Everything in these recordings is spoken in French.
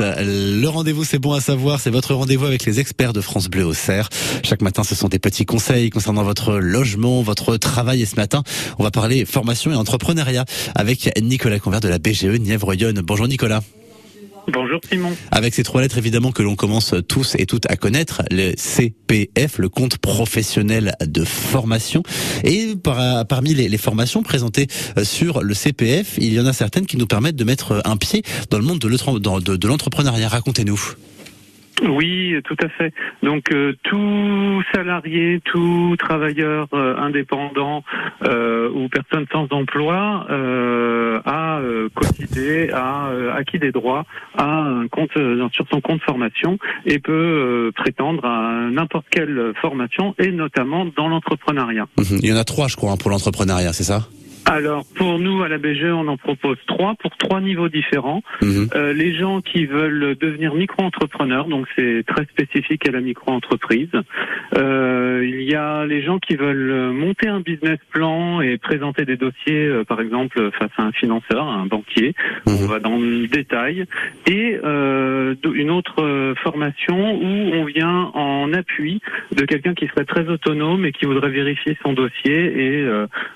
Le rendez-vous, c'est bon à savoir. C'est votre rendez-vous avec les experts de France Bleu au Cerf. Chaque matin, ce sont des petits conseils concernant votre logement, votre travail. Et ce matin, on va parler formation et entrepreneuriat avec Nicolas Convert de la BGE Nièvre-Yonne. Bonjour Nicolas. Bonjour Simon. Avec ces trois lettres évidemment que l'on commence tous et toutes à connaître, le CPF, le compte professionnel de formation. Et parmi les, formations présentées euh, sur le CPF, il y en a certaines qui nous permettent de mettre un pied dans le monde de l'entrepreneuriat. Racontez-nous. Oui, tout à fait. Donc euh, tout salarié, tout travailleur euh, indépendant euh, ou personne sans emploi a cotisé, a acquis des droits, a un compte sur son compte formation et peut prétendre à n'importe quelle formation et notamment dans l'entrepreneuriat. Mhm. Il y en a trois, je crois, hein, pour l'entrepreneuriat, c'est ça? Alors pour nous à la BGE, on en propose trois pour trois niveaux différents. Mhm. Euh, les gens qui veulent devenir micro-entrepreneurs, donc c'est très spécifique à la micro-entreprise. Euh, il y a les gens qui veulent monter un business plan et présenter des dossiers, euh, par exemple face à un financeur, un banquier. Mhm. On va dans le détail. Et une autre formation où on vient en appui de quelqu'un qui serait très autonome et qui voudrait vérifier son dossier et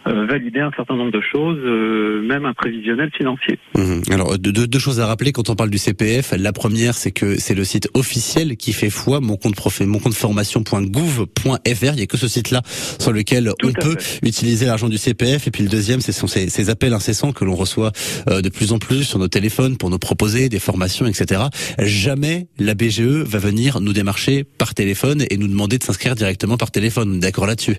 valider un certain nombre de choses, euh, même un prévisionnel financier. Mhm. Alors deux, deux, choses à rappeler quand on parle du CPF. La première, c'est que c'est le site officiel qui fait foi, mon compte profé, mon compte formation.gouv.fr. Il n'y a que ce site-là sur lequel on peut utiliser l'argent du CPF. Et puis le deuxième, ce sont ces, ces appels incessants que l'on reçoit euh, de plus en plus sur nos téléphones pour nous proposer des formations, etc. Jamais la BGE va venir nous démarcher par téléphone et nous demander de s'inscrire directement par téléphone. D'accord là-dessus?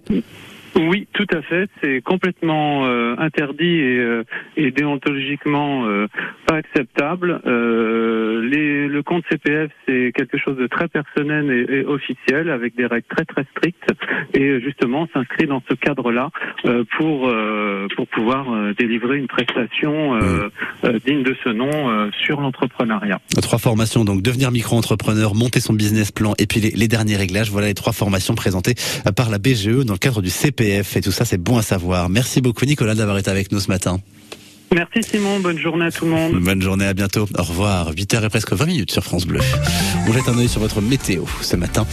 Oui, tout à fait. C'est complètement euh, interdit et, euh, et déontologiquement euh, pas acceptable. Les, le compte CPF, c'est quelque chose de très personnel et, et, officiel, avec des règles très très strictes. Et justement, s'inscrit dans ce cadre-là pour pour pouvoir délivrer une prestation mmh. digne de ce nom sur l'entrepreneuriat. Trois formations, donc devenir micro-entrepreneur, monter son business plan, et puis les, les derniers réglages. Voilà les trois formations présentées par la BGE dans le cadre du CPF et tout ça, c'est bon à savoir. Merci beaucoup Nicolas d'avoir été avec nous ce matin. Merci Simon, bonne journée à tout le monde. Bonne journée, à bientôt. Au revoir. 8h et presque 20 minutes sur France Bleu. On jette un œil sur votre météo ce matin.